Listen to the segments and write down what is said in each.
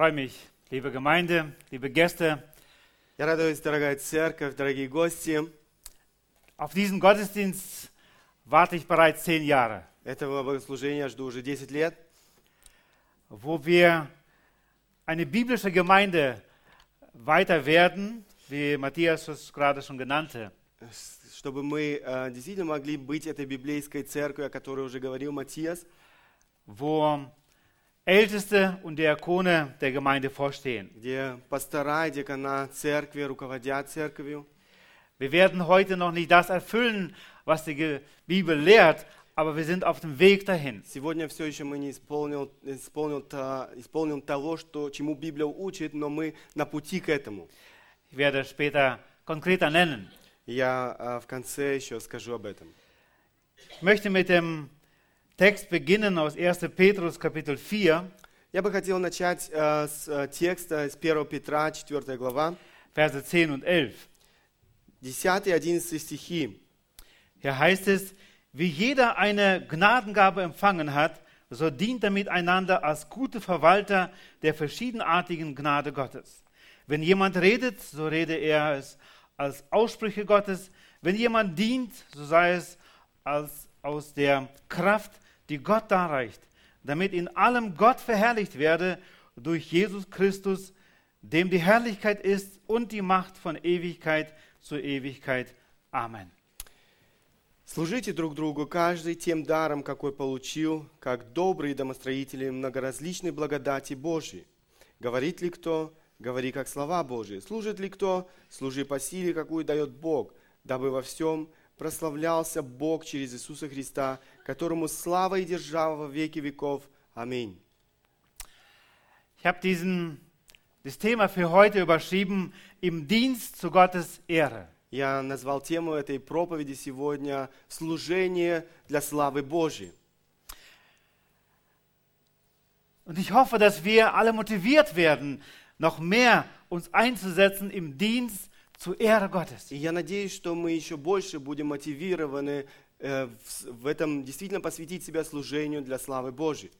freue mich, liebe Gemeinde, liebe Gäste, Я радуюсь, дорогая церковь, дорогие гости. auf diesen Gottesdienst warte ich bereits zehn Jahre, Этого богослужения жду уже 10 лет, wo wir eine biblische Gemeinde weiter werden, wie Matthias es gerade schon genannte. с- чтобы мы э, действительно могли быть этой библейской церковью, о которой уже говорил Матиас, wo Älteste und Diakone der Gemeinde vorstehen. где пастора и декана церкви руководят церковью. Wir werden heute noch nicht das erfüllen, was die Ge- Bibel lehrt, aber wir sind auf dem Weg dahin. Сегодня все еще мы не исполнил, исполнил, та- исполним того, что, чему Библия учит, но мы на пути к этому. Ich werde später konkreter nennen. Я э, в конце еще скажу об этом. Ich möchte mit dem Text beginnen aus 1. Petrus Kapitel 4, Я бы хотел начать э, с э, текста из 1 Петра, 4 глава, Verse 10 und 11. 10 и 11 стихи. Hier heißt es, wie jeder eine Gnadengabe empfangen hat, so dient er miteinander als gute Verwalter der verschiedenartigen Gnade Gottes. Wenn jemand redet, so rede er es als Aussprüche Gottes. Wenn jemand dient, so sei es als aus der Kraft, die Gott darreicht, damit in allem Gott verherrlicht werde durch Jesus Christus, dem die Herrlichkeit ist und die Macht von Ewigkeit zu Ewigkeit. Amen. Служите друг другу, каждый тем даром, какой получил, как добрые домостроители многоразличной благодати Божьей. Говорит ли кто, говори как слова Божьи. Служит ли кто, служи по силе, какую дает Бог, дабы во всем прославлялся Бог через Иисуса Христа, которому слава и держава во веки веков. Аминь. Ich habe diesen, das Thema für heute überschrieben, im Dienst zu Gottes Ehre. Я назвал тему этой проповеди сегодня «Служение для славы Божьей». Und ich hoffe, dass wir alle motiviert werden, noch mehr uns einzusetzen im Dienst zur Ehre Gottes. И я надеюсь, что мы еще больше будем мотивированы э, в, этом действительно посвятить себя служению для славы Божьей.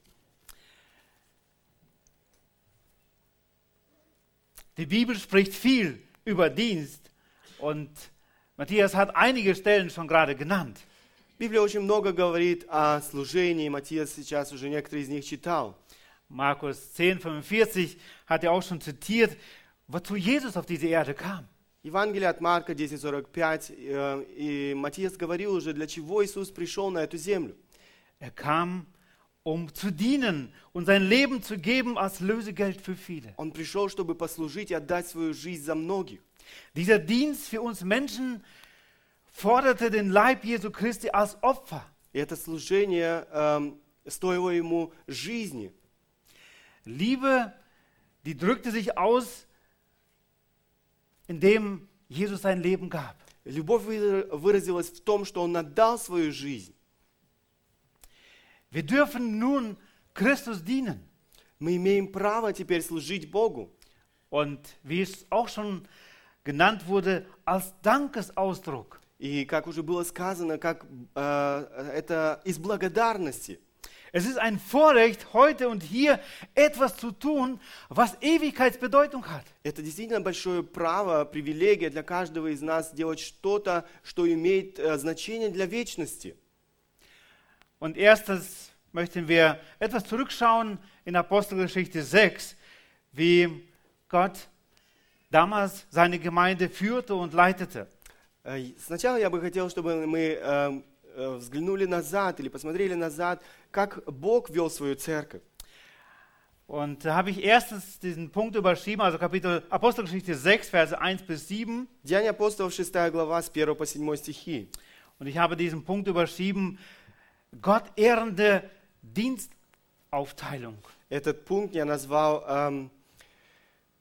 Die Bibel spricht viel über Dienst und Matthias hat einige Stellen schon gerade genannt. Библия очень много говорит о служении, Матиас сейчас уже некоторые из них читал. Markus 10,45 hat er auch schon zitiert, wozu Jesus auf diese Erde kam. Евангелие от Марка 10.45, э, и Матиас говорил уже, для чего Иисус пришел на эту землю. Er kam, um zu dienen und sein Leben zu geben als Lösegeld für viele. Он пришел, чтобы послужить и отдать свою жизнь за многих. Dieser Dienst für uns Menschen forderte den Leib Jesu Christi als Opfer. И это служение эм, стоило ему жизни. Liebe, die drückte sich aus, indem Jesus sein Leben gab. Любовь выра- выразилась в том, что он отдал свою жизнь. Wir dürfen nun Christus dienen. Мы имеем право теперь служить Богу. Und wie es auch schon genannt wurde, als Dankesausdruck. И как уже было сказано, как э, это из благодарности. Es ist ein Vorrecht, heute und hier etwas zu tun, was Ewigkeitsbedeutung hat. Это действительно большое право, привилегия для каждого из нас делать что-то, что имеет э, значение для вечности. Und erstes möchten wir etwas zurückschauen in Apostelgeschichte 6, wie Gott damals seine Gemeinde führte und leitete. Э, и Сначала я бы хотел, чтобы мы э, э, взглянули назад или посмотрели назад, как Бог вел свою церковь. Und da habe ich erstens diesen Punkt überschrieben, also Kapitel Apostelgeschichte 6, Verse 1 bis 7. Деяния апостолов, 6 глава, с 1 по 7 стихи. Und ich habe diesen Punkt überschrieben, Gott ehrende Dienstaufteilung. Этот пункт я назвал эм,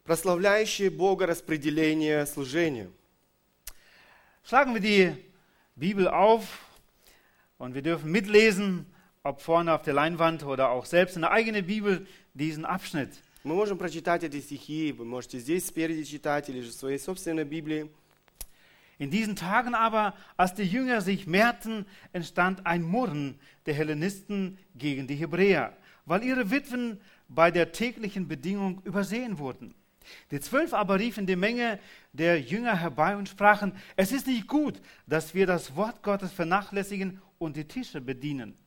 «Прославляющее Бога распределение служения». Schlagen wir die Bibel auf und wir dürfen mitlesen, ob vorne auf der Leinwand oder auch selbst in der eigenen Bibel, diesen Abschnitt. Мы можем прочитать эти стихи, вы можете здесь спереди читать или же в своей собственной Библии. In diesen Tagen aber, als die Jünger sich mehrten, entstand ein Murren der Hellenisten gegen die Hebräer, weil ihre Witwen bei der täglichen Bedingung übersehen wurden. Die zwölf aber riefen die Menge der Jünger herbei und sprachen, es ist nicht gut, dass wir das Wort Gottes vernachlässigen und die Tische bedienen.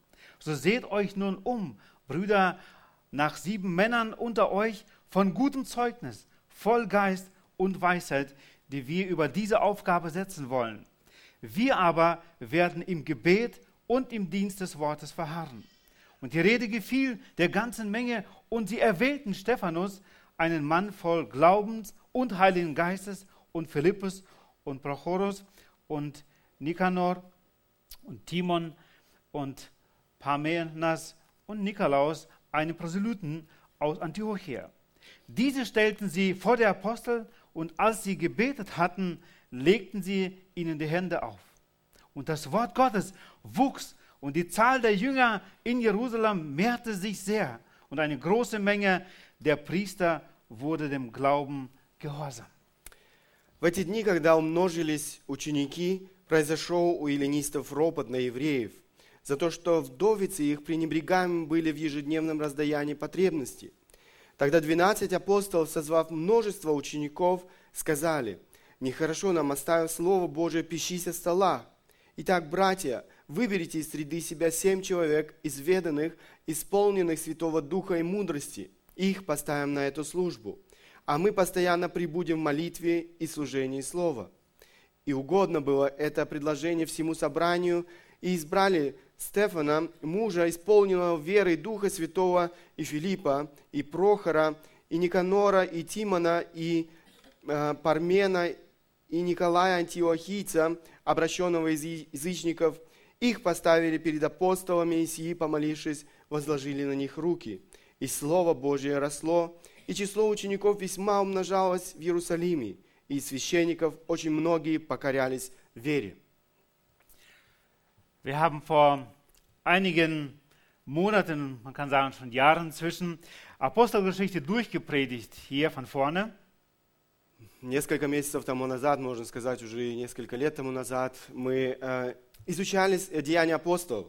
So seht euch nun um, Brüder, nach sieben Männern unter euch von gutem Zeugnis, voll Geist und Weisheit, die wir über diese Aufgabe setzen wollen. Wir aber werden im Gebet und im Dienst des Wortes verharren. Und die Rede gefiel der ganzen Menge und sie erwählten Stephanus, einen Mann voll Glaubens und Heiligen Geistes und Philippus und Prochorus und Nikanor und Timon und Parmenas und Nikolaus, einen Proselyten aus Antiochia. Diese stellten sie vor der Apostel und als sie gebetet hatten, legten sie ihnen die Hände auf. Und das Wort Gottes wuchs und die Zahl der Jünger in Jerusalem mehrte sich sehr und eine große Menge der Priester wurde dem Glauben gehorsam. В эти дни, когда умножились ученики, произошел у эллинистов ропот на евреев за то, что вдовицы их пренебрегаемы были в ежедневном раздаянии потребностей. Тогда двенадцать апостолов, созвав множество учеников, сказали, «Нехорошо нам, оставив Слово Божие, пищись о столах. Итак, братья, выберите из среды себя семь человек, изведанных, исполненных Святого Духа и мудрости. Их поставим на эту службу. А мы постоянно прибудем в молитве и служении Слова». И угодно было это предложение всему собранию, и избрали Стефана, мужа, исполненного верой Духа Святого, и Филиппа, и Прохора, и Никанора, и Тимона, и э, Пармена, и Николая Антиохийца, обращенного из язычников. Их поставили перед апостолами, и сии, помолившись, возложили на них руки. И Слово Божие росло, и число учеников весьма умножалось в Иерусалиме, и из священников очень многие покорялись вере. Wir haben vor einigen Monaten, man kann sagen schon Jahren zwischen Apostelgeschichte durchgepredigt, hier von vorne. Несколько месяцев тому назад, можно сказать, уже несколько лет тому назад, мы э, изучали Деяния апостолов.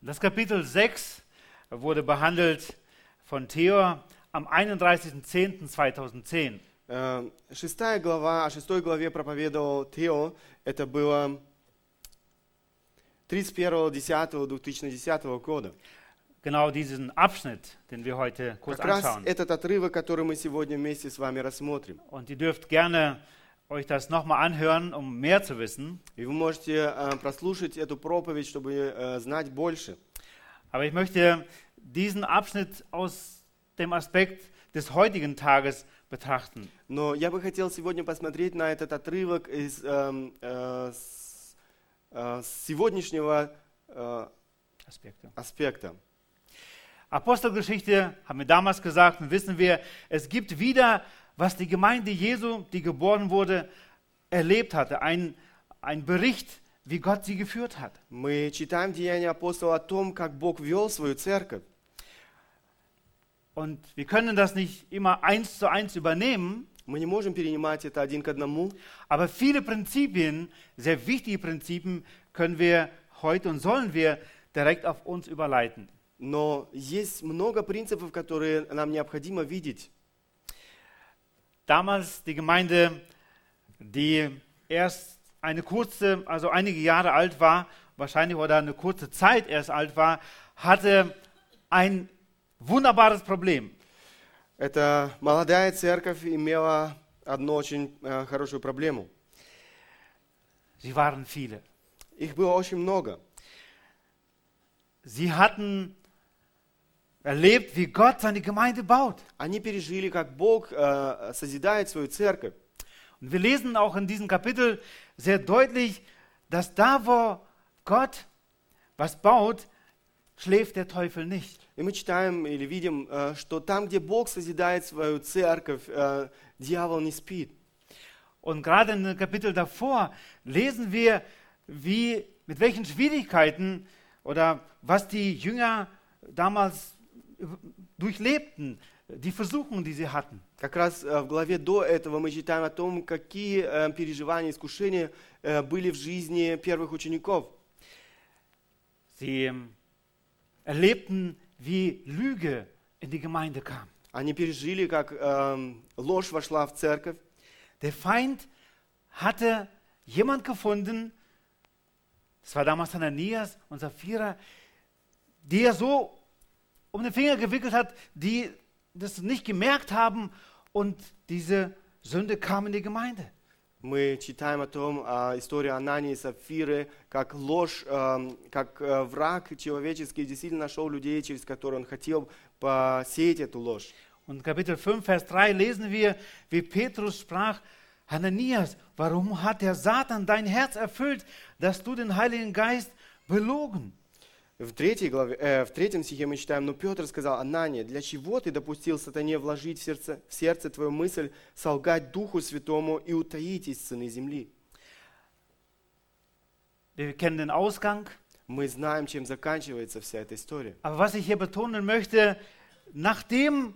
Das Kapitel 6 wurde behandelt von Theo am 31.10.2010. Э, Шестая глава, о шестой главе проповедовал Тео. Это было 31.10.2010 года. Genau diesen Abschnitt, den wir heute kurz Как раз anschauen. этот отрывок, который мы сегодня вместе с вами рассмотрим. Und ihr dürft gerne euch das nochmal anhören, um mehr zu wissen. И вы можете э, прослушать эту проповедь, чтобы э, знать больше. Aber ich möchte diesen Abschnitt aus dem Aspekt des heutigen Tages betrachten. Но я бы хотел сегодня посмотреть на этот отрывок из эм, э, с, э, с сегодняшнего э, Aspekte. аспекта. Apostelgeschichte haben wir damals gesagt und wissen wir, es gibt wieder, was die Gemeinde Jesu, die geboren wurde, erlebt hatte. Ein, ein Bericht, wie Gott sie geführt hat. Мы читаем Деяния апостола о том, как Бог вел свою церковь. Und wir können das nicht immer eins zu eins übernehmen, Мы не можем перенимать это один к одному, aber viele Prinzipien, sehr wichtige Prinzipien, können wir heute und sollen wir direkt auf uns überleiten. но есть много принципов, которые нам необходимо видеть. Damals die Gemeinde, die erst eine kurze, also einige Jahre alt war, wahrscheinlich oder eine kurze Zeit erst alt war, hatte ein wunderbares Problem. Эта молодая церковь имела одну очень э, хорошую проблему. Sie waren viele. Их было очень много. Sie hatten erlebt, wie Gott seine Gemeinde baut. Они пережили, как Бог э, созидает свою церковь. Und wir lesen auch in diesem Kapitel sehr deutlich, dass da, wo Gott was baut, schläft der Teufel nicht. И мы читаем или видим, э, что там, где Бог созидает свою церковь, э, дьявол не спит. Und gerade in dem Kapitel davor lesen wir, wie, mit welchen Schwierigkeiten oder was die Jünger damals durchlebten, die Versuchungen, die sie hatten. Как раз э, в главе до этого мы читаем о том, какие э, переживания, искушения э, были в жизни первых учеников. Sie ähm, erlebten, wie Lüge in die Gemeinde kam. Они пережили, как эм, ложь вошла в церковь. Der Feind hatte jemand gefunden, das war damals Hananias und Sapphira, die er so um den Finger gewickelt hat, die das nicht gemerkt haben und diese Sünde kam in die Gemeinde. Мы читаем о том, о истории Анании и Сапфиры, как ложь, эм, как э, враг человеческий действительно нашел людей, через которые он хотел посеять эту ложь. Und Kapitel 5, Vers 3 lesen wir, wie Petrus sprach, Hananias, warum hat der Satan dein Herz erfüllt, dass du den Heiligen Geist belogen? В, третьей главе, э, в третьем стихе мы читаем, но Петр сказал, Анания, для чего ты допустил сатане вложить в сердце, в сердце твою мысль, солгать Духу Святому и утаить из сыны земли? Wir kennen den Ausgang, Мы знаем, чем заканчивается вся эта история. aber was ich hier betonen möchte, nachdem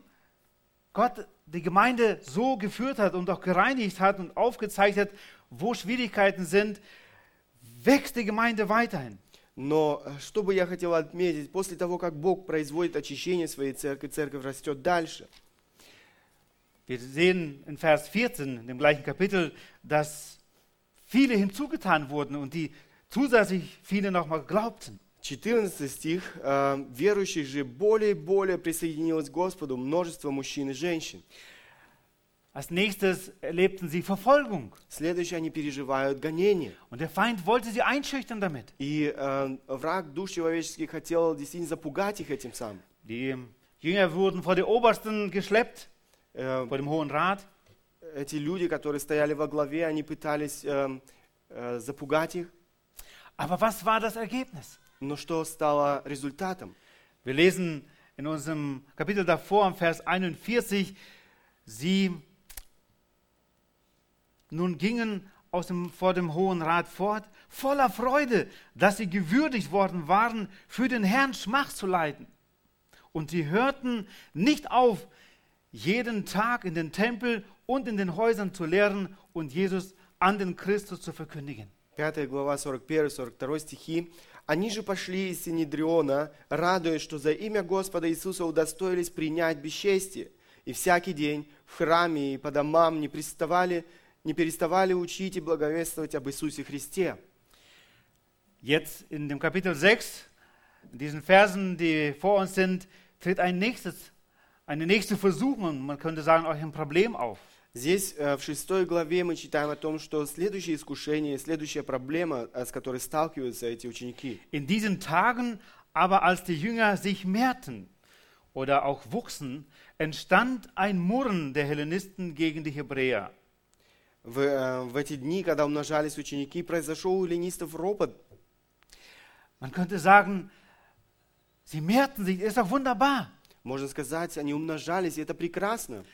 Gott die Gemeinde so geführt hat und auch gereinigt hat und aufgezeigt hat, wo Schwierigkeiten sind, wächst die Gemeinde weiterhin. Но э, что бы я хотел отметить, после того, как Бог производит очищение своей церкви, церковь растет дальше. Wir sehen in Vers 14, in dem gleichen Kapitel, dass viele hinzugetan wurden und die zusätzlich viele nochmal glaubten. 14 стих. э, «Верующих же более и более присоединилось к Господу множество мужчин и женщин». Als nächstes erlebten sie Verfolgung Следующее, они переживают гонение. und der Feind wollte sie einschüchtern damit. И э, враг душ человеческих хотел действительно запугать их этим самым. Die Jünger wurden vor die Obersten geschleppt, Э, vor dem Hohen Rat. эти люди, которые стояли во главе, они пытались э, э, запугать их. Aber was war das Ergebnis? Но что стало результатом? Wir lesen in unserem Kapitel davor, im Vers 41, sie nun gingen aus dem, vor dem Hohen Rat fort, voller Freude, dass sie gewürdigt worden waren, für den Herrn Schmach zu leiden. Und sie hörten nicht auf, jeden Tag in den Tempel und in den Häusern zu lehren und Jesus an den Christus zu verkündigen. 5 глава 41-42 стихи. «Они же пошли из Синедриона, радуясь, что за имя Господа Иисуса удостоились принять бесчестие, и всякий день в храме и по домам не, переставали, не переставали учить и благовествовать об Иисусе Христе». Jetzt in dem Kapitel 6, in diesen Versen, die vor uns sind, tritt ein nächstes, eine nächste Versuchung, man könnte sagen auch ein Problem auf. Здесь э, в шестой главе мы читаем о том, что следующее искушение, следующая проблема, э, с которой сталкиваются эти ученики. In diesen Tagen aber, als die Jünger sich mehrten oder auch wuchsen, entstand ein Murren der Hellenisten gegen die Hebräer. В, э, в эти дни, когда умножались ученики, произошел у ленистов ропот. Man könnte sagen, sie mehrten sich, ist doch wunderbar. Можно сказать, они умножались, и это прекрасно.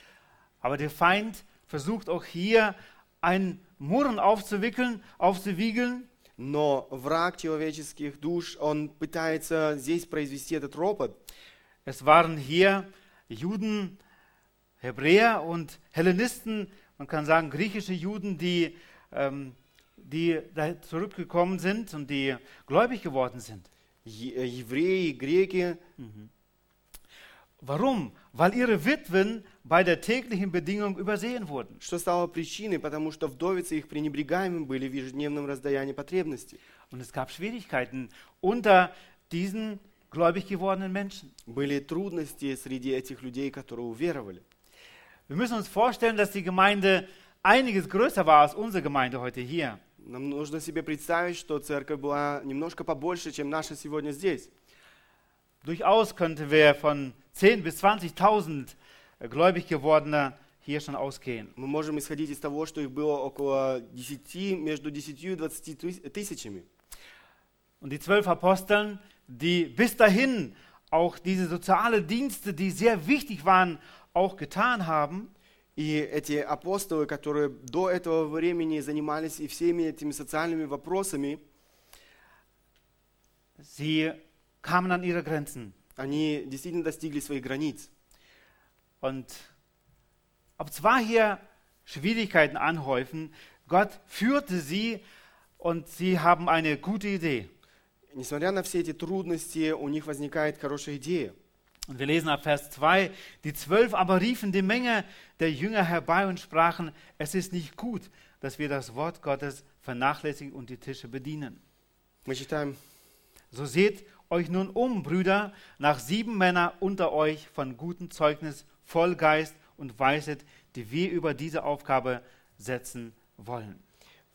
Aber der Feind versucht auch hier ein Murren aufzuwickeln, aufzuwiegeln. Но враг человеческих душ, он пытается здесь произвести этот ропот. Es waren hier Juden, Hebräer und Hellenisten, man kann sagen griechische Juden, die, ähm, die da zurückgekommen sind und die gläubig geworden sind. Е- э, Евреи, греки, Warum? Weil ihre Witwen bei der täglichen Bedingung übersehen wurden. что стало причиной, потому что вдовицы их пренебрегаемы были в ежедневном раздаянии потребностей. Und es gab Schwierigkeiten unter diesen gläubig gewordenen Menschen. Были трудности среди этих людей, которые уверовали. Wir müssen uns vorstellen, dass die Gemeinde einiges größer war als unsere Gemeinde heute hier. Нам нужно себе представить, что церковь была немножко побольше, чем наша сегодня здесь. Durchaus könnten wir von 10.000 bis 20.000 gläubig gewordener hier schon ausgehen. Мы можем исходить из того, что их было около 10, между 10 и 20 тыс- тысячами. Und die zwölf Aposteln, die bis dahin auch diese soziale Dienste, die sehr wichtig waren, auch getan haben, И эти апостолы, которые до этого времени занимались и всеми этими социальными вопросами, sie kamen an ihre Grenzen. они действительно достигли своих границ. Und ob zwar hier Schwierigkeiten anhäufen, Gott führte sie und sie haben eine gute Idee. Несмотря на все эти трудности, у них возникает хорошая идея. Und wir lesen ab Vers 2, die zwölf aber riefen die Menge der Jünger herbei und sprachen, es ist nicht gut, dass wir das Wort Gottes vernachlässigen und die Tische bedienen. So seht euch nun um, Brüder, nach sieben Männern unter euch von gutem Zeugnis, voll Geist und Weisheit, die wir über diese Aufgabe setzen wollen.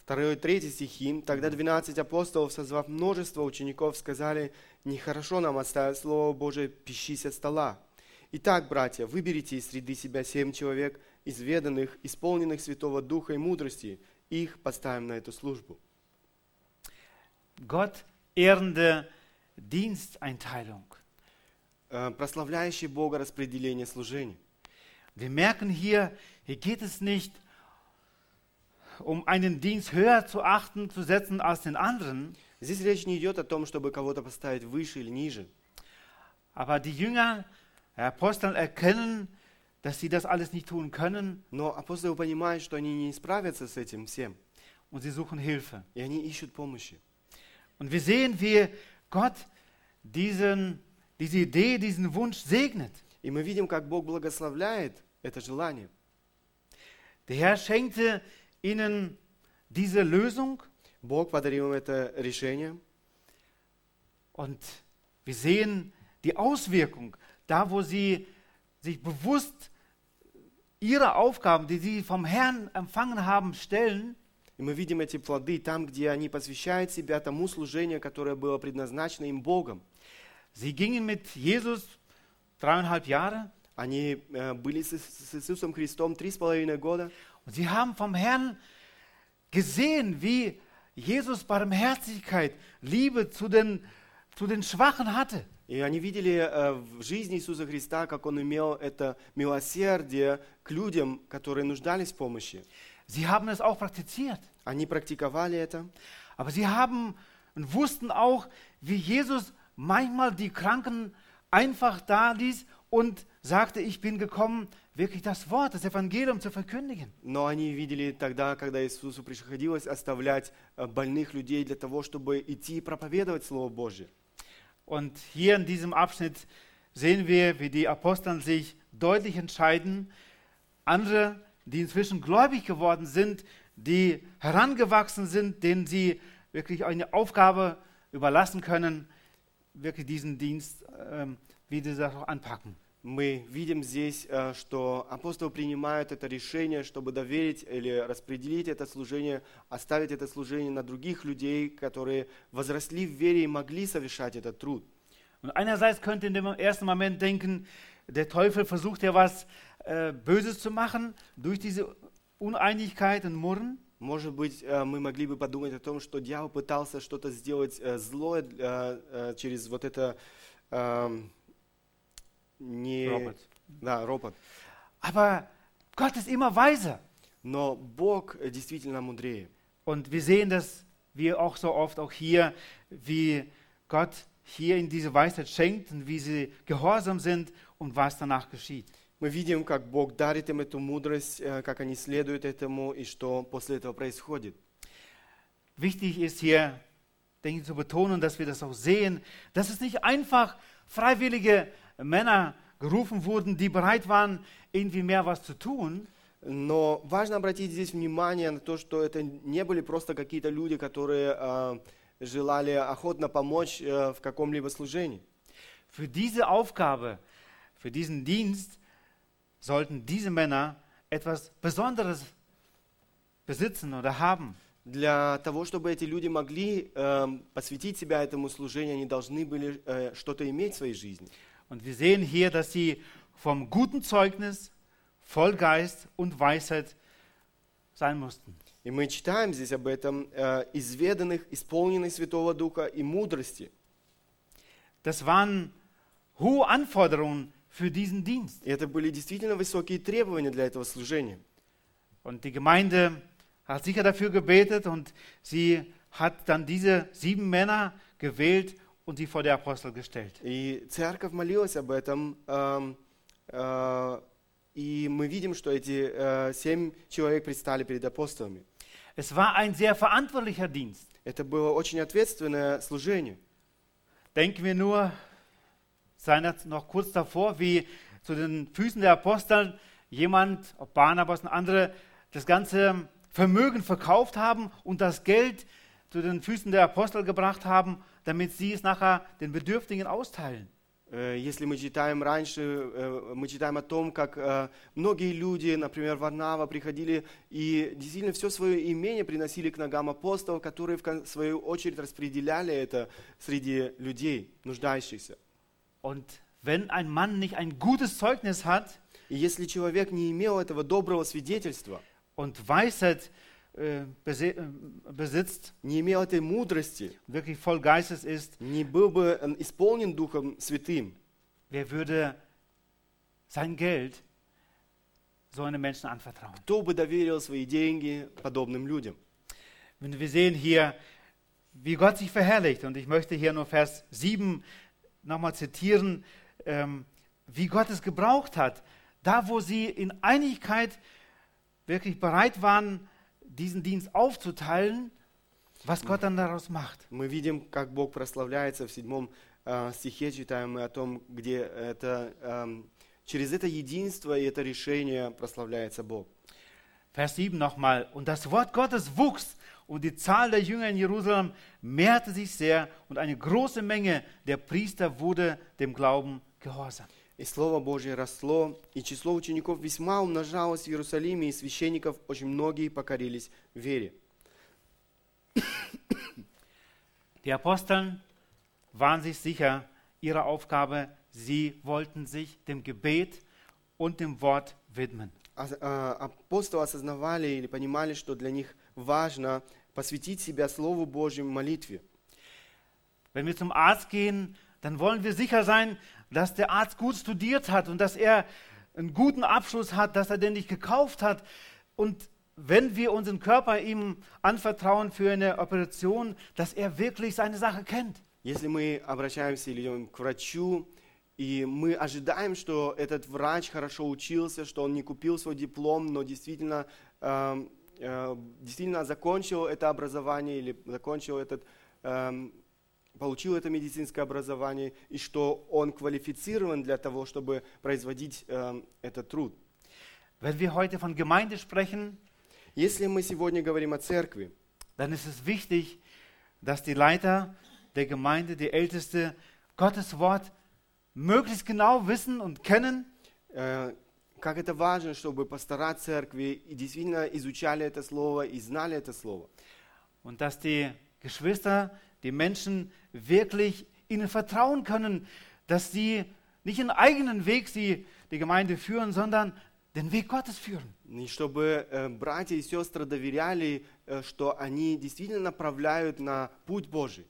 Второй и третий стихи. Тогда двенадцать апостолов, созвав множество учеников, сказали, нехорошо нам оставить Слово Божие, пищись от стола. Итак, братья, выберите из среды себя семь человек, изведанных, исполненных Святого Духа и мудрости, их поставим на эту службу. Gott ehrende Diensteinteilung. Э, Прославляющий Бога распределение служения. Wir merken hier, hier geht es nicht um einen Dienst höher zu achten, zu setzen als den anderen, Здесь речь не идет о том, чтобы кого-то поставить выше или ниже. aber die Jünger, die Apostel erkennen, dass sie das alles nicht tun können Но апостолы понимают, что они не справятся с этим всем, und sie suchen Hilfe. и они ищут помощи. Und wir sehen, wie Gott diesen, diese Idee, diesen Wunsch segnet. И мы видим, как Бог благословляет это желание. Der Herr schenkte ihnen diese Lösung Бог подарил им это решение, und wir sehen die Auswirkung, da wo sie sich bewusst ihre Aufgaben, die sie vom Herrn empfangen haben, stellen и мы видим эти плоды там, где они посвящают себя тому служению, которое было предназначено им Богом. Sie gingen mit Jesus dreieinhalb Jahre Они э, были с, с Иисусом Христом три с половиной года, und sie haben vom Herrn gesehen, wie Jesus Barmherzigkeit, Liebe zu den, zu den Schwachen hatte. и они видели э, в жизни Иисуса Христа, как Он имел это милосердие к людям, которые нуждались в помощи. Sie haben es auch praktiziert, Они практиковали это, aber sie haben und wussten auch, wie Jesus manchmal die Kranken einfach da ließ und sagte, ich bin gekommen, wirklich das Wort, das Evangelium zu verkündigen. но они видели тогда, когда Иисусу приходилось оставлять э, больных людей для того, чтобы идти и проповедовать Слово Божье. Und hier in diesem Abschnitt sehen wir, wie die Apostel sich deutlich entscheiden, andere, die inzwischen gläubig geworden sind, die herangewachsen sind, denen sie wirklich eine Aufgabe überlassen können, wirklich diesen Dienst, ähm, wie sie das auch anpacken. Мы видим здесь, э, что апостолы принимают это решение, чтобы доверить или распределить это служение, оставить это служение на других людей, которые возросли в вере и могли совершать этот труд. Und einerseits könnte in dem ersten Moment denken, der Teufel versucht ja was äh, Böses zu machen durch diese Uneinigkeit und Murren. Может быть, э, мы могли бы подумать о том, что дьявол пытался что-то сделать э, злое через вот это эм, не... Робот. Да, ропот. Aber Gott ist immer weiser. Но Бог э, действительно мудрее. Und wir sehen das, wir auch so oft auch hier, wie Gott hier in diese Weisheit schenkt und wie sie gehorsam sind und was danach geschieht. Мы видим, как Бог дарит им эту мудрость, э, как они следуют этому и что после этого происходит. Wichtig ist hier, denke ich, zu betonen, dass wir das auch sehen, dass es nicht einfach freiwillige Männer gerufen wurden, die bereit waren, irgendwie mehr was zu tun, Но важно обратить здесь внимание на то, что это не были просто какие-то люди, которые э, желали охотно помочь э, в каком-либо служении. Für diese Aufgabe, für diesen Dienst sollten diese Männer etwas Besonderes besitzen oder haben. Для того, чтобы эти люди могли э, посвятить себя этому служению, они должны были э, что-то иметь в своей жизни. Und wir sehen hier, dass sie vom guten Zeugnis, voll Geist und Weisheit sein mussten. И мы читаем здесь об этом, э, изведанных, исполненных Святого Духа и мудрости. Das waren hohe Anforderungen für diesen Dienst. И это были действительно высокие требования для этого служения. Und die Gemeinde hat sicher dafür gebetet und sie hat dann diese sieben Männer gewählt und sie vor der Apostel gestellt. И церковь молилась об этом, эм, э, и мы видим, что эти э, семь человек предстали перед апостолами. Es war ein sehr verantwortlicher Dienst. Это было очень ответственное служение. Denken wir nur seiner, noch kurz davor, wie zu den Füßen der Apostel jemand, ob Barnabas und andere, das ganze Vermögen verkauft haben und das Geld zu den Füßen der Apostel gebracht haben, damit sie es nachher den Bedürftigen austeilen. Э, Если мы читаем раньше, э, мы читаем о том, как э, многие люди, например, Варнава, приходили и действительно все свое имение приносили к ногам апостолов, которые в свою очередь распределяли это среди людей, нуждающихся. Und wenn ein Mann nicht ein gutes Zeugnis hat И если человек не имел этого доброго свидетельства, und Weisheit besitzt, не имел этой мудрости, wirklich voll Geistes ist, не был бы э, исполнен Духом Святым, wer würde sein Geld so einem Menschen anvertrauen? кто бы доверил свои деньги подобным людям? Wenn wir sehen hier, wie Gott sich verherrlicht, und ich möchte hier nur Vers 7 nochmal zitieren, ähm, wie Gott es gebraucht hat, da wo sie in Einigkeit wirklich bereit waren, diesen Dienst aufzuteilen, was Gott dann daraus macht. Мы видим, как Бог прославляется в седьмом э, стихе, читаем мы о том, где это, эм, через это единство и это решение прославляется Бог. Vers 7 nochmal. Und das Wort Gottes wuchs und die Zahl der Jünger in Jerusalem mehrte sich sehr und eine große Menge der Priester wurde dem Glauben gehorsam. И Слово Божье росло, и число учеников весьма умножалось в Иерусалиме, и священников очень многие покорились вере. Die Aposteln waren sich sicher ihrer Aufgabe, sie wollten sich dem Gebet und dem Wort widmen. А, Апостолы осознавали или понимали, что для них важно посвятить себя Слову Божьему молитве. Wenn wir zum Arzt gehen, dann wollen wir sicher sein, dass der Arzt gut studiert hat und dass er einen guten Abschluss hat, dass er den nicht gekauft hat. Und wenn wir unseren Körper ihm anvertrauen für eine Operation, dass er wirklich seine Sache kennt. Если мы обращаемся или идем к врачу, и мы ожидаем, что этот врач хорошо учился, что он не купил свой диплом, но действительно, эм, э, действительно закончил это образование или закончил этот, эм, получил это медицинское образование, и что он квалифицирован для того, чтобы производить эм, этот труд. Wenn wir heute von Gemeinde sprechen, Если мы сегодня говорим о церкви, dann ist es wichtig, dass die Leiter der Gemeinde, die Älteste, Gottes Wort möglichst genau wissen und kennen Э, Как это важно, чтобы пастора церкви и действительно изучали это слово и знали это слово. und dass die Geschwister, die Menschen wirklich ihnen vertrauen können, dass sie nicht ihren eigenen Weg sie die Gemeinde führen, sondern den Weg Gottes führen. И чтобы э, братья и сестры доверяли, э, что они действительно направляют на путь Божий.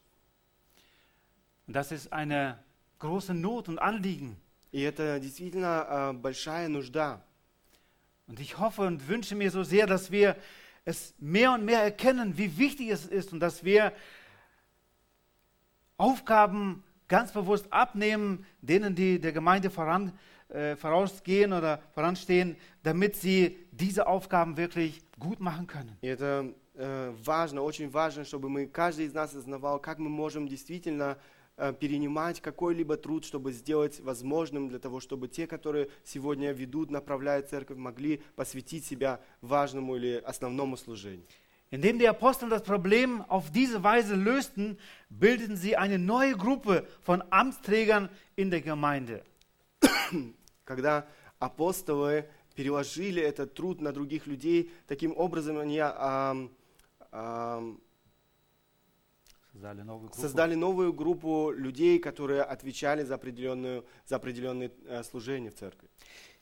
Und das ist eine große Not und Anliegen. И это действительно э, большая нужда. Und ich hoffe und wünsche mir so sehr, dass wir es mehr und mehr erkennen, wie wichtig es ist und dass wir Aufgaben ganz bewusst abnehmen, denen die der Gemeinde voran, äh, vorausgehen oder voranstehen, damit sie diese Aufgaben wirklich gut machen können. Это э, важно, очень важно, чтобы мы, каждый из нас осознавал, как мы можем действительно э, перенимать какой-либо труд, чтобы сделать возможным для того, чтобы те, которые сегодня ведут, направляют церковь, могли посвятить себя важному или основному служению. Indem die Apostel das Problem auf diese Weise lösten, bildeten sie eine neue Gruppe von Amtsträgern in der Gemeinde. Когда апостолы переложили этот труд на других людей, таким образом они ам, ам, создали новую группу людей, которые отвечали за, определенную, за определенные э, служения в церкви.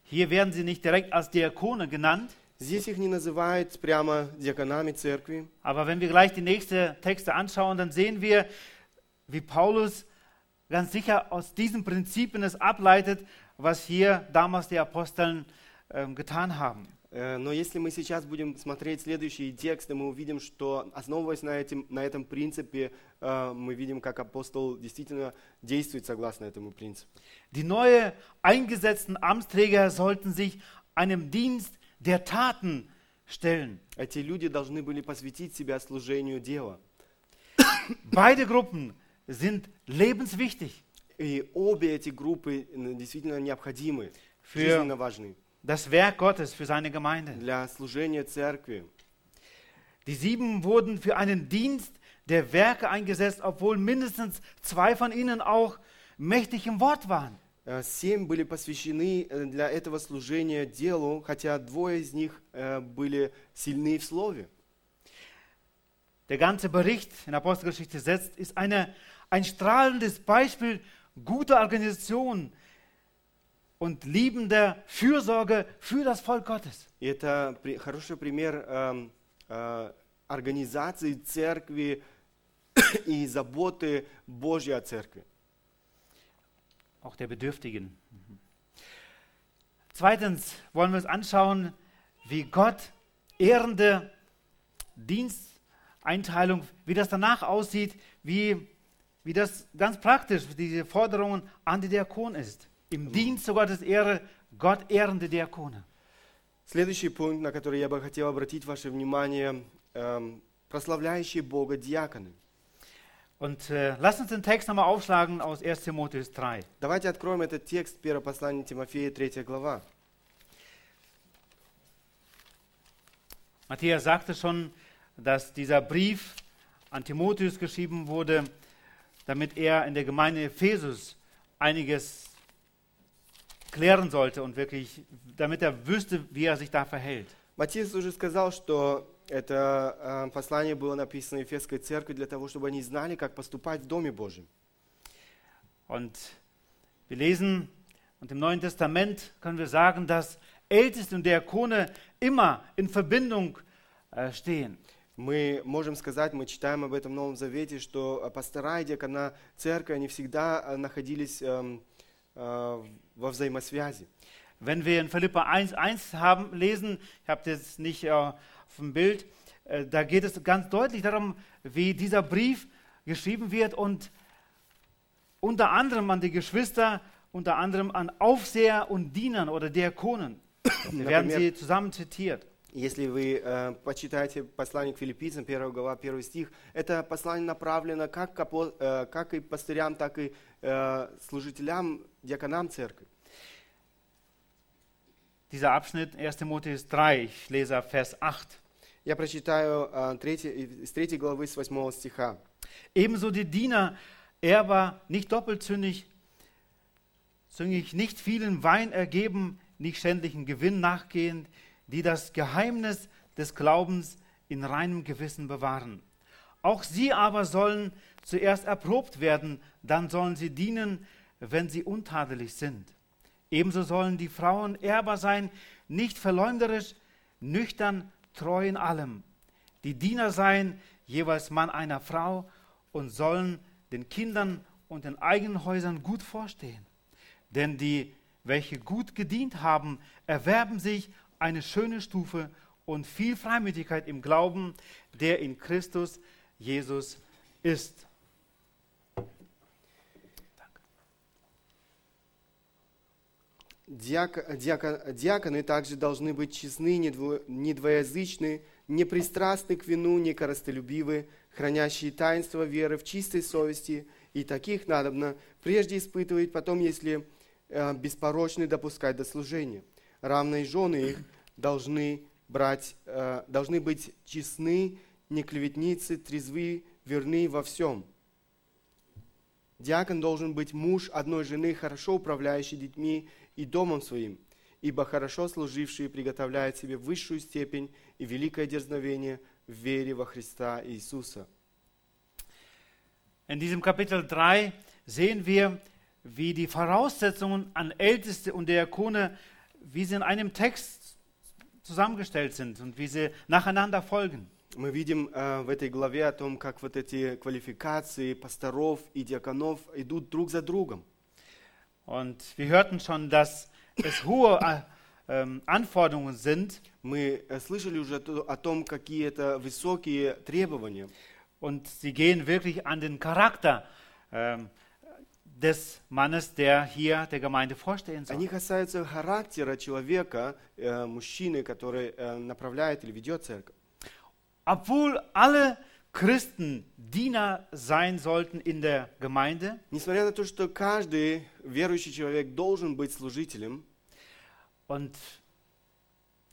Hier werden sie nicht direkt als Diakone genannt, Здесь их не называют прямо диаконами церкви, aber wenn wir gleich die nächsten Texte anschauen, dann sehen wir, wie Paulus ganz sicher aus diesen Prinzipien es ableitet, was hier damals die Aposteln ähm, getan haben. Э, Но если мы сейчас будем смотреть следующие тексты, мы увидим, что, основываясь на, этим, на этом принципе, э, мы видим, как апостол действительно действует согласно этому принципу. Die neu eingesetzten Amtsträger sollten sich einem Dienst der Taten stellen. Эти люди должны были посвятить себя служению дела. Beide Gruppen sind lebenswichtig. И обе эти группы м, действительно необходимы, Für- жизненно важны das Werk Gottes für seine Gemeinde. для служения церкви. Die sieben wurden für einen Dienst der Werke eingesetzt, obwohl mindestens zwei von ihnen auch mächtig im Wort waren. Э, Семь были посвящены э, для этого служения делу, хотя двое из них э, были сильны в слове. Der ganze Bericht in Apostelgeschichte 6 ist eine, ein strahlendes Beispiel guter Organisation und liebender Fürsorge für das Volk Gottes. Это хороший пример эм, организации церкви и заботы Божьей о церкви. auch der Bedürftigen. Zweitens wollen wir uns anschauen, wie Gott ehrende Diensteinteilung, wie das danach aussieht, wie, wie das ganz praktisch, diese Forderungen an die Diakon ist. Im Dienst zu Gottes Ehre, Gott ehrende Diakone. Следующий пункт, на который я бы хотел обратить ваше внимание, эм, прославляющие Бога диаконы. Und äh, lasst uns den Text nochmal aufschlagen aus 1 Timotheus 3. Давайте откроем этот текст, 1 послание Тимофея, 3 глава. Matthias sagte schon, dass dieser Brief an Timotheus geschrieben wurde, damit er in der Gemeinde Ephesus einiges klären sollte und wirklich, damit er wüsste, wie er sich da verhält. Матис уже сказал, что это э, послание было написано Ефесской церкви для того, чтобы они знали, как поступать в Доме Божьем. Und wir lesen, und im Neuen Testament können wir sagen, dass Älteste und Diakone immer in Verbindung äh, stehen. Мы можем сказать, мы читаем об этом в Новом Завете, что э, пастора и диакона церкви, они всегда э, находились эм, э, во взаимосвязи. Wenn wir in Philippa 1,1 haben, lesen, ich habe das nicht äh, auf dem Bild, äh, da geht es ganz deutlich darum, wie dieser Brief geschrieben wird und unter anderem an die Geschwister, unter anderem an Aufseher und Dienern oder Diakonen. Wir werden Например, sie zusammen zitiert. Если вы э, почитаете послание к филиппийцам, 1 глава, 1 стих, это послание направлено как, к апо- э, как и пастырям, так и э, служителям, диаконам церкви. Dieser Abschnitt 1. Timotheus 3, ich lese ab Vers 8. Я прочитаю э, третий- из 3 главы с 8 стиха. Ebenso die Diener, er war nicht doppelzündig, züngig, nicht vielen Wein ergeben, nicht schändlichen Gewinn nachgehend, die das Geheimnis des Glaubens in reinem Gewissen bewahren. Auch sie aber sollen zuerst erprobt werden, dann sollen sie dienen, wenn sie untadelig sind. Ebenso sollen die Frauen ehrbar sein, nicht verleumderisch, nüchtern, treu in allem. Die Diener seien jeweils Mann einer Frau und sollen den Kindern und den eigenen Häusern gut vorstehen. Denn die, welche gut gedient haben, erwerben sich eine schöne Stufe und viel Freimütigkeit im Glauben, der in Christus Jesus ist. Диако- диако- диаконы также должны быть честны, недво- недвоязычны, непристрастны к вину, не коростолюбивы, хранящие таинство веры в чистой совести, и таких надобно прежде испытывать, потом, если э, беспорочны, допускать до служения. Равно и жены их должны, брать, э, должны быть честны, не клеветницы, трезвы, верны во всем. Диакон должен быть муж одной жены, хорошо управляющий детьми и домом своим, ибо хорошо служивший приготовляет себе высшую степень и великое дерзновение в вере во Христа Иисуса. In diesem Kapitel 3 sehen wir, wie die Voraussetzungen an Älteste und Diakone, wie sie in einem Text zusammengestellt sind und wie sie nacheinander folgen. Мы видим э, в этой главе о том, как вот эти квалификации пасторов и диаконов идут друг за другом. Und wir hörten schon, dass es hohe äh, ähm, Anforderungen sind Мы э, слышали уже то- о том, какие это высокие требования. und sie gehen wirklich an den Charakter ähm, des Mannes, der hier der Gemeinde vorstehen soll. Они касаются характера человека, äh, мужчины, который äh, направляет или ведет церковь. Obwohl alle Christen Diener sein sollten in der Gemeinde. Несмотря на то, что каждый верующий человек должен быть служителем, Und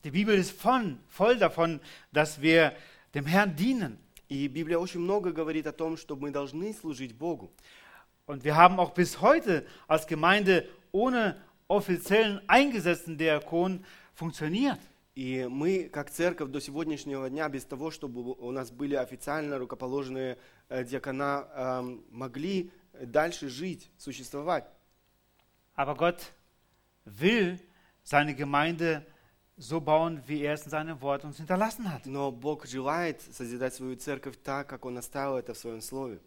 die Bibel ist von, voll davon, dass wir dem Herrn dienen. и Библия очень много говорит о том, что мы должны служить Богу. Und wir haben auch bis heute als Gemeinde ohne offiziellen eingesetzten Diakon funktioniert. И мы, как церковь, до сегодняшнего дня, без того, чтобы у нас были официально рукоположенные э, диакона, эм, могли дальше жить, существовать. Aber Gott will seine Gemeinde so bauen, wie er es in seinem Wort uns hinterlassen hat. Но Бог желает созидать свою церковь так, как Он оставил это в Своем Слове.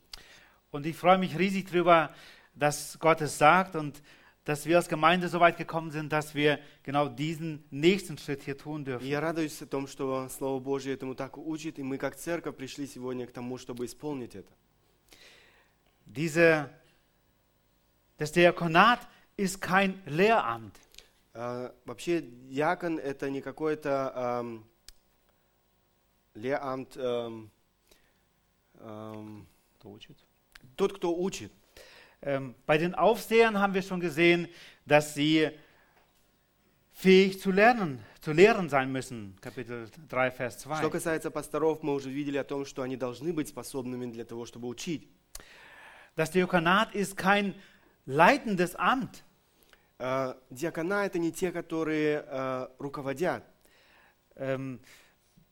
Und ich freue mich riesig darüber, dass Gott es sagt und dass wir als Gemeinde so weit gekommen sind, dass wir genau diesen nächsten Schritt hier tun dürfen. я радуюсь о том, что Слово Божье этому так учит, и мы, как церковь, пришли сегодня к тому, чтобы исполнить это. Diese, das Diakonat ist kein Lehramt. А, вообще, диакон – это не какой-то эм, леамт, эм, эм, тот, кто учит. Ähm, bei den Aufsehern haben wir schon gesehen, dass sie fähig zu lernen, zu lehren sein müssen. Kapitel 3, Vers 2. Что касается пасторов, мы уже видели о том, что они должны быть способными для того, чтобы учить. Das Diakonat ist kein leitendes Amt. Э, Диакона – это не те, которые э, руководят. ähm,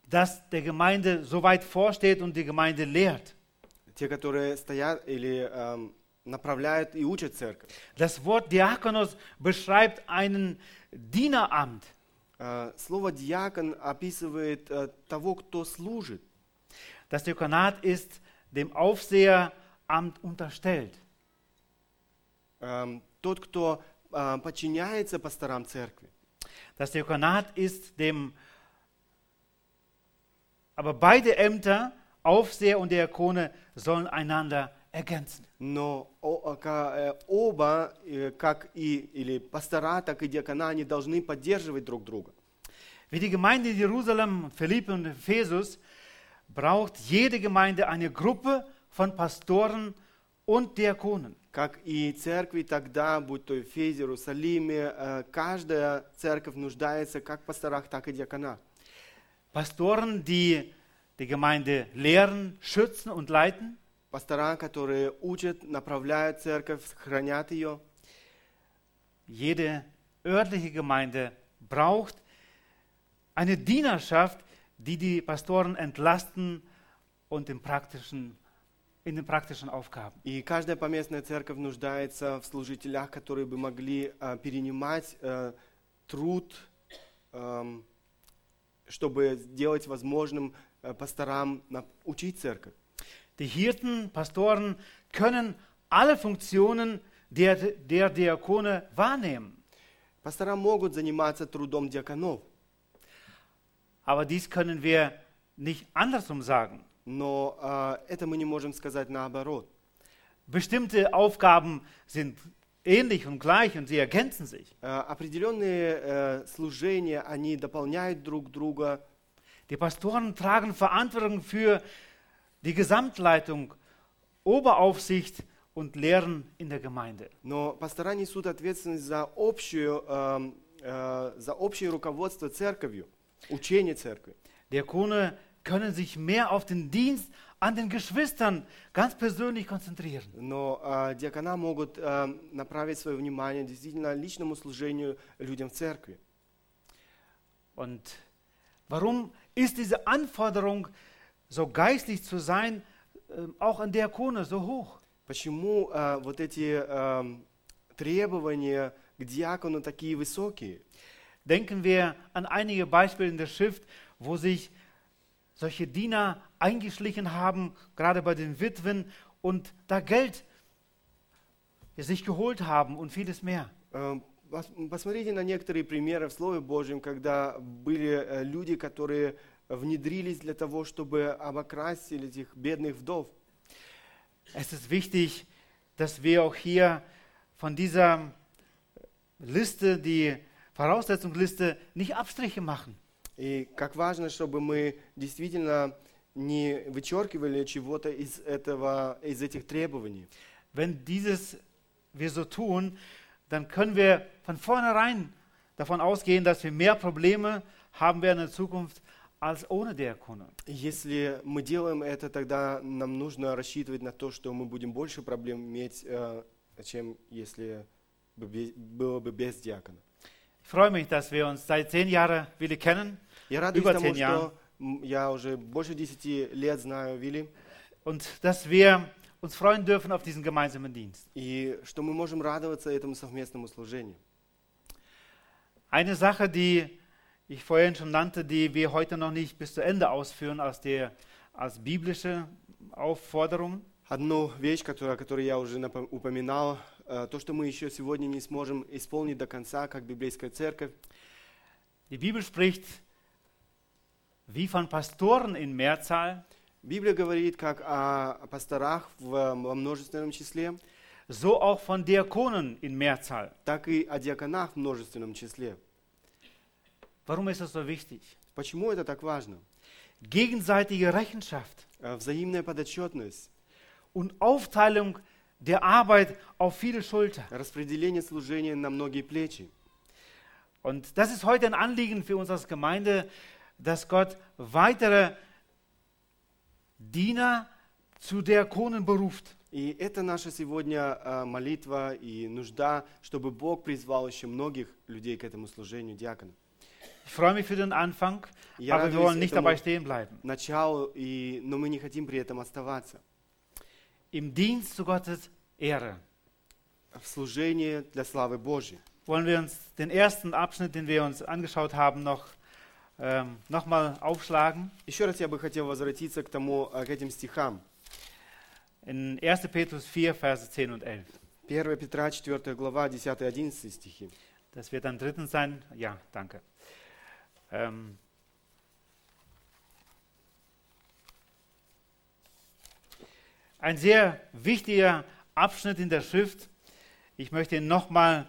das der Gemeinde so weit vorsteht und die Gemeinde lehrt. Те, которые стоят или эм, направляют и учат церковь. Das Wort Diakonos beschreibt einen Dieneramt. Э, Слово «диакон» описывает э, того, кто служит. Das Diakonat ist dem Aufseheramt unterstellt. Эм, Тот, кто э, подчиняется пасторам церкви. Das Diakonat ist dem, aber beide Ämter, Aufseher und Diakone, sollen einander ergänzen. Но о- ка- э, оба, э, как и или пастора, так и диакона, они должны поддерживать друг друга. Wie die Gemeinde in Jerusalem, Philippi und Ephesus, braucht jede Gemeinde eine Gruppe von Pastoren und Diakonen. Как и церкви тогда, будь то Эфезе, Иерусалиме, э, каждая церковь нуждается как в пасторах, так и диаконах. Pastoren, die die Gemeinde lehren, schützen und leiten. Пастора, которые учат, направляют церковь, хранят ее. Jede örtliche Gemeinde braucht eine Dienerschaft, die die Pastoren entlasten und im praktischen, in den praktischen Aufgaben. И каждая поместная церковь нуждается в служителях, которые бы могли э, перенимать э, труд, эм, чтобы сделать возможным э, пасторам учить церковь. Die Hirten, Pastoren können alle Funktionen der, der Diakone wahrnehmen. Пастора могут заниматься трудом диаконов, Aber dies können wir nicht andersrum sagen. но э, это мы не можем сказать наоборот. Bestimmte Aufgaben sind ähnlich und gleich und sie ergänzen sich. Э, определенные э, служения, они дополняют друг друга. Die Pastoren tragen Verantwortung für die Gesamtleitung, Oberaufsicht und Lehren in der Gemeinde. Но пастора несут ответственность за, общую, эм, э, за общее руководство церковью, учение церкви. Diakone können sich mehr auf den Dienst an den Geschwistern ganz persönlich konzentrieren. Но э, диакона могут э, направить свое внимание действительно личному служению людям в церкви. Und warum ist diese Anforderung, so geistlich zu sein, äh, auch an Diakone so hoch? Почему э, вот эти э, требования к диакону такие высокие? Denken wir an einige Beispiele in der Schrift, wo sich solche Diener eingeschlichen haben, gerade bei den Witwen, und da Geld sich geholt haben und vieles mehr. Э, пос- Посмотрите на некоторые примеры в Слове Божьем, когда были э, люди, которые внедрились для того, чтобы обокрасть этих бедных вдов. Es ist wichtig, dass wir auch hier von dieser Liste, die Voraussetzungsliste, nicht Abstriche machen. И как важно, чтобы мы действительно не вычеркивали чего-то из, этого, из этих требований. Wenn dieses wir so tun, dann können wir von vornherein davon ausgehen, dass wir mehr Probleme haben werden in der Zukunft als ohne Diakone. Если мы делаем это, тогда нам нужно рассчитывать на то, что мы будем больше проблем иметь, э, чем если было бы без диакона. Ich freue mich, dass wir uns seit zehn Jahren Willi kennen Я радуюсь Über тому, что я уже больше 10 лет знаю Вилли, und dass wir uns freuen dürfen auf diesen gemeinsamen Dienst. и что мы можем радоваться этому совместному служению. Eine Sache, die ich vorhin schon nannte, die wir heute noch nicht bis zu Ende ausführen als, der, als biblische Aufforderung, Одну вещь, которую, о которой я уже напом- упоминал, э, то, что мы еще сегодня не сможем исполнить до конца, как библейская церковь. die Bibel spricht wie von Pastoren in Mehrzahl, Библия говорит как о пасторах в, во множественном числе, so auch von Diakonen in Mehrzahl. так и о диаконах в множественном числе. Warum ist das so wichtig? Почему это так важно? Gegenseitige Rechenschaft Э, Взаимная подотчетность, und Aufteilung der Arbeit auf viele Schultern. распределение служения на многие плечи. Und das ist heute ein Anliegen für uns als Gemeinde, dass Gott weitere Diener zu Diakonen beruft. И это наша сегодня э, молитва и нужда, чтобы Бог призвал еще многих людей к этому служению диаконов. Ich freue mich für den Anfang, Я aber wir радуюсь wollen nicht этому dabei stehen bleiben. началу, и, но мы не хотим при этом оставаться. Im Dienst zu Gottes Ehre В служении для славы Божьей. wollen wir uns den ersten Abschnitt, den wir uns angeschaut haben, noch ähm, nochmal aufschlagen. Еще раз я бы хотел возвратиться к, тому, э, к этим стихам. In 1. Petrus 4, Verse 10 und 11. 1 Петра, 4 глава, 10-11 стихи. Das wird dann drittens sein. Ja, danke. Ähm, ein sehr wichtiger Abschnitt in der Schrift. Ich möchte ihn nochmal,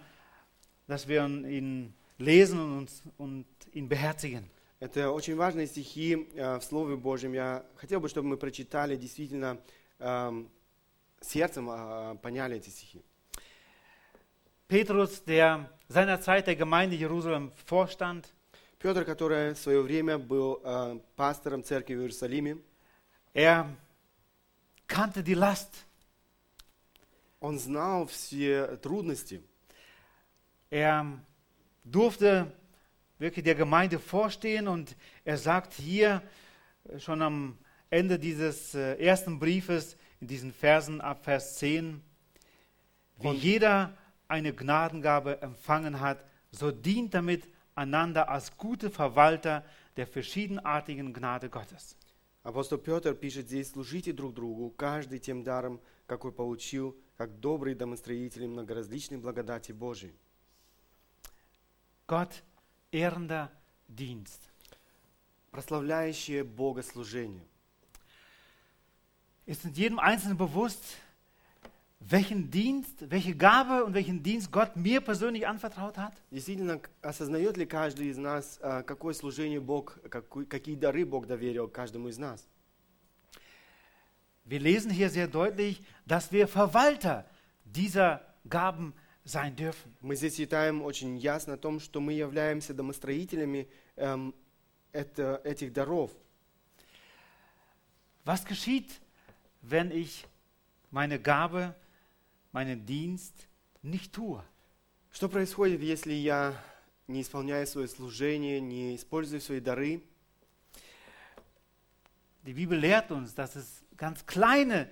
dass wir ihn lesen und, uns, und ihn beherzigen. Это очень важные стихи э, в Слове Божьем. Я хотел бы, чтобы мы прочитали, действительно эм, сердцем э, поняли эти стихи. Petrus, der seinerzeit der Gemeinde Jerusalem vorstand, Петр, который в свое время был э, пастором церкви в Иерусалиме, er kannte die Last, он знал все трудности. Er durfte wirklich der Gemeinde vorstehen und er sagt hier äh, schon am Ende dieses äh, ersten Briefes, in diesen Versen ab Vers 10, wie Und- jeder eine Gnadengabe empfangen hat, so dient damit einander als gute Verwalter der verschiedenartigen Gnade Gottes. Апостол Петр пишет здесь, служите друг другу, каждый тем даром, какой получил, как добрые домостроители многоразличной благодати Божией. Gott ehrender Dienst. Прославляющее Бога служение. Ist in jedem Einzelnen bewusst, welchen Dienst, welche Gabe und welchen Dienst Gott mir persönlich anvertraut hat? Действительно, к- осознает ли каждый из нас, а, какое служение Бог, какой- какие дары Бог доверил каждому из нас? Wir lesen hier sehr deutlich, dass wir Verwalter dieser Gaben sein dürfen. Мы здесь читаем очень ясно о том, что мы являемся домостроителями эм, это- этих даров. Was geschieht, wenn ich meine Gabe, meinen Dienst nicht tue? Что происходит, если я не исполняю свое служение, не использую свои дары? Die Bibel lehrt uns, dass es ganz kleine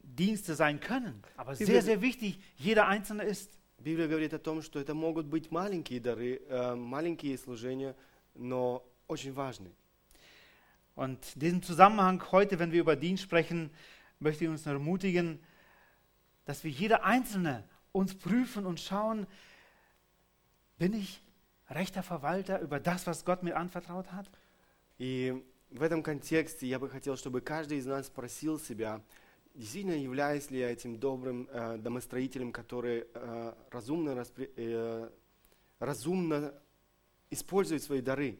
Dienste sein können, aber Bibel- sehr, sehr wichtig, jeder einzelne ist. Библия говорит о том, что это могут быть маленькие дары, э, маленькие служения, но очень важные. Und in diesem Zusammenhang heute, wenn wir über Dienst sprechen, möchte ich uns ermutigen, dass wir jeder Einzelne uns prüfen und schauen, bin ich rechter Verwalter über das, was Gott mir anvertraut hat? И в этом контексте я бы хотел, чтобы каждый из нас спросил себя, действительно являюсь ли я этим добрым э, домостроителем, который э, разумно, распре- э, разумно использует свои дары.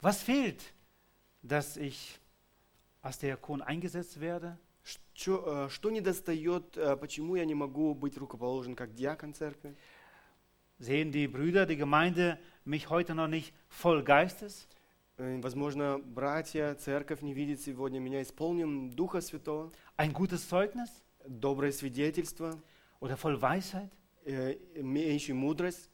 Was fehlt, dass ich als Diakon eingesetzt werde? Что, э, что не достает, э, почему я не могу быть рукоположен как диакон церкви? Sehen die Brüder, die Gemeinde mich heute noch nicht voll Geistes? Э, Возможно, братья, церковь не видит сегодня меня исполнен Духа Святого, Ein gutes Zeugnis доброе свидетельство, oder voll Weisheit? э, имеющий мудрость.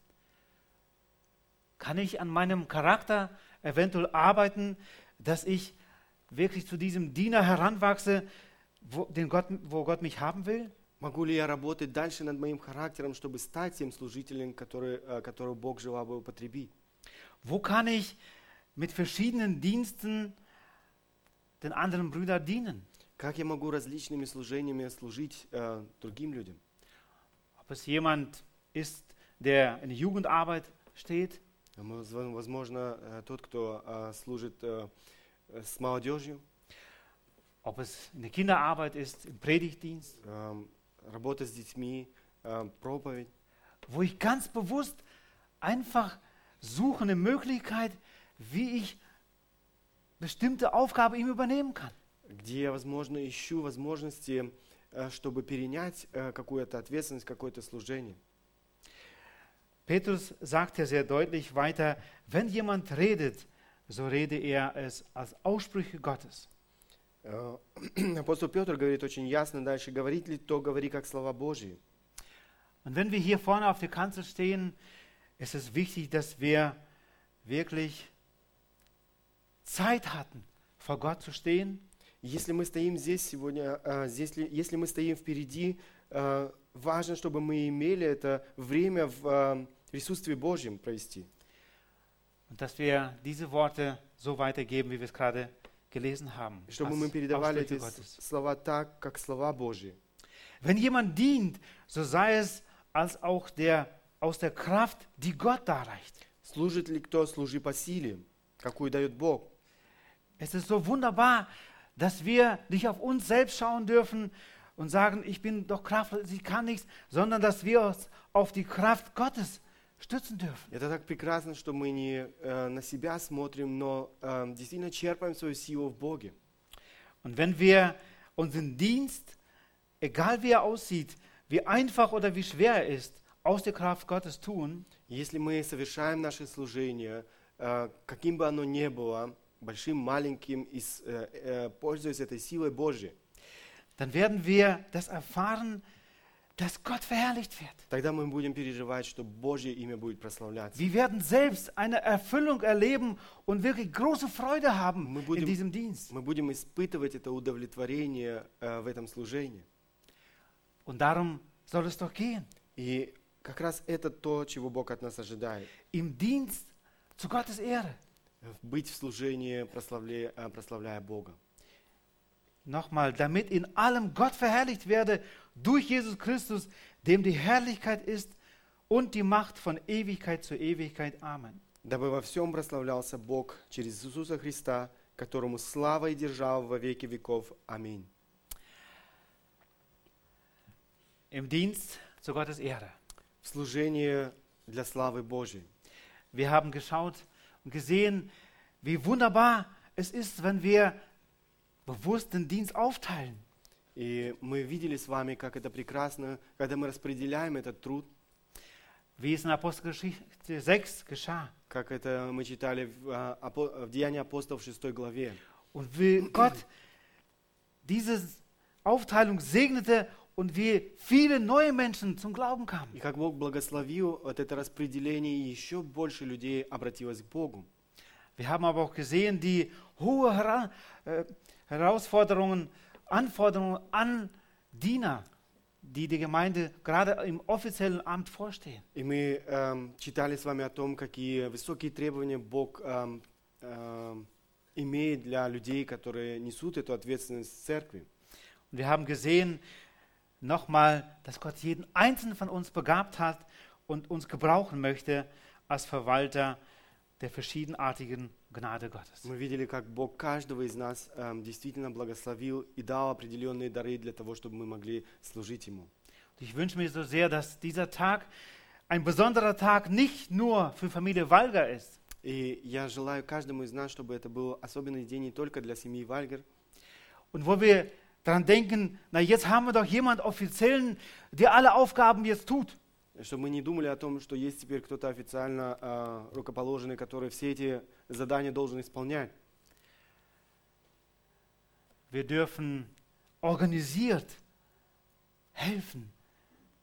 Kann ich an meinem Charakter eventuell arbeiten, dass ich wirklich zu diesem Diener heranwachse, wo, den Gott, wo Gott mich haben will? Могу ли я работать дальше над моим характером, чтобы стать тем служителем, который, э, которого Бог желал бы употребить? Wo kann ich mit verschiedenen Diensten den anderen Brüdern dienen? Как я могу различными служениями служить э, другим людям? Ob es jemand ist, der in der Jugendarbeit steht, Воз- Возможно, э, тот, кто э, служит э, э, с молодежью, ob es in der Kinderarbeit ist, im Predigtdienst, эм, работа с детьми, э, проповедь. wo ich ganz bewusst einfach suche eine Möglichkeit, wie ich bestimmte Aufgabe ihm übernehmen kann. где я, возможно, ищу возможности, э, чтобы перенять э, какую-то ответственность, какое-то служение. Petrus sagt ja sehr deutlich weiter, wenn jemand redet, so rede er es als Aussprüche Gottes. Э, Апостол Петр говорит очень ясно дальше, говорит ли то, говори как слова Божьи. Und wenn wir hier vorne auf der Kanzel stehen, ist es wichtig, dass wir wirklich Zeit hatten, vor Gott zu stehen, Если мы стоим здесь сегодня, э, здесь ли- если мы стоим впереди, э, важно, чтобы мы имели это время в э, присутствии Божьем провести. und dass wir diese Worte so weitergeben, wie wir es gerade gelesen haben. Чтобы als мы передавали Aussprüche эти Gottes. с- слова так, как слова Божьи. Wenn jemand dient, so sei es als auch der aus der Kraft, die Gott darreicht. Служит ли кто, служи по силе, какую дает Бог. Es ist so wunderbar, dass wir nicht auf uns selbst schauen dürfen und sagen, ich bin doch kraftlos, ich kann nichts, sondern dass wir uns auf die Kraft Gottes stützen dürfen. Это так прекрасно, что мы не э, на себя смотрим, но э, действительно черпаем свою силу в Боге. Und wenn wir unseren Dienst, egal wie er aussieht, wie einfach oder wie schwer er ist, aus der Kraft Gottes tun, Если мы совершаем наше служение, э, каким бы оно ни было, большим, маленьким, и с- э, э, пользуясь этой силой Божьей, dann werden wir das erfahren, dass Gott verherrlicht wird. тогда мы будем переживать, что Божье имя будет прославляться. Wir werden selbst eine Erfüllung erleben und wirklich große Freude haben Мы in будем- diesem Dienst. Мы будем испытывать это удовлетворение э, в этом служении. Und darum soll es doch gehen. И как раз это то, чего Бог от нас ожидает. Im Dienst zu Gottes Ehre. Быть в служении, прославляя, э, прославляя Бога. Nochmal, damit in allem Gott verherrlicht werde durch Jesus Christus, dem die Herrlichkeit ist und die Macht von Ewigkeit zu Ewigkeit. Amen. дабы во всем прославлялся Бог через Иисуса Христа, которому слава и держава во веки веков. Аминь. Im Dienst zu Gottes Ehre. В служении для славы Божьей. Wir haben geschaut und gesehen, wie wunderbar es ist, wenn wir bewusst den Dienst aufteilen. И мы видели с вами, как это прекрасно, когда мы распределяем этот труд, Wie es in Apostelgeschichte 6 geschah. как это мы читали в, а, апо- в Деянии апостолов 6 главе. Und wie Gott diese Aufteilung segnete und wie viele neue Menschen zum Glauben kamen. И как Бог благословил вот это распределение, и еще больше людей обратилось к Богу. Wir haben aber auch gesehen, die hohe Hera äh, Herausforderungen, Anforderungen an Diener, die die Gemeinde gerade im offiziellen Amt vorstehen. И мы эм, читали с вами о том, какие высокие требования Бог эм, эм, имеет для людей, которые несут эту ответственность в церкви. Und wir haben gesehen, nochmal, dass Gott jeden einzelnen von uns begabt hat und uns gebrauchen möchte als Verwalter der verschiedenartigen Gnade Gottes. Мы видели, как Бог каждого из нас эм, действительно благословил и дал определенные дары для того, чтобы мы могли служить Ему. Ich wünsche mir so sehr, dass dieser Tag ein besonderer Tag nicht nur für Familie Walger ist, И я желаю каждому из нас, чтобы это был особенный день не только для семьи Вальгер, Und wo wir dran denken, na jetzt haben wir doch jemand Offiziellen, der alle Aufgaben jetzt tut. чтобы мы не думали о том, что есть теперь кто-то официально а, рукоположенный, который все эти задания должен исполнять. Wir dürfen organisiert helfen,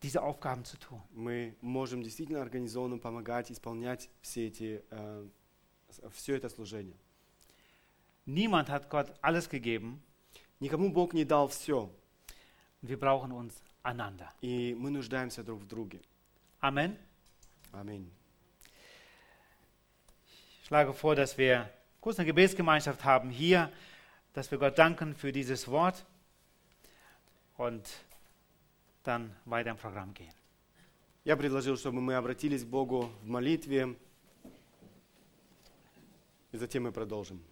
diese Aufgaben zu tun. Мы можем действительно организованно помогать исполнять все эти, э, все это служение. Niemand hat Gott alles gegeben. Никому Бог не дал все, Wir brauchen uns einander. и мы нуждаемся друг в друге. Amen. Аминь. Ich schlage vor, dass wir kurz eine Gebetsgemeinschaft haben hier, dass wir Gott danken für dieses Wort und dann weiter im Programm gehen. Я предложил, чтобы мы обратились к Богу в молитве, и затем мы продолжим.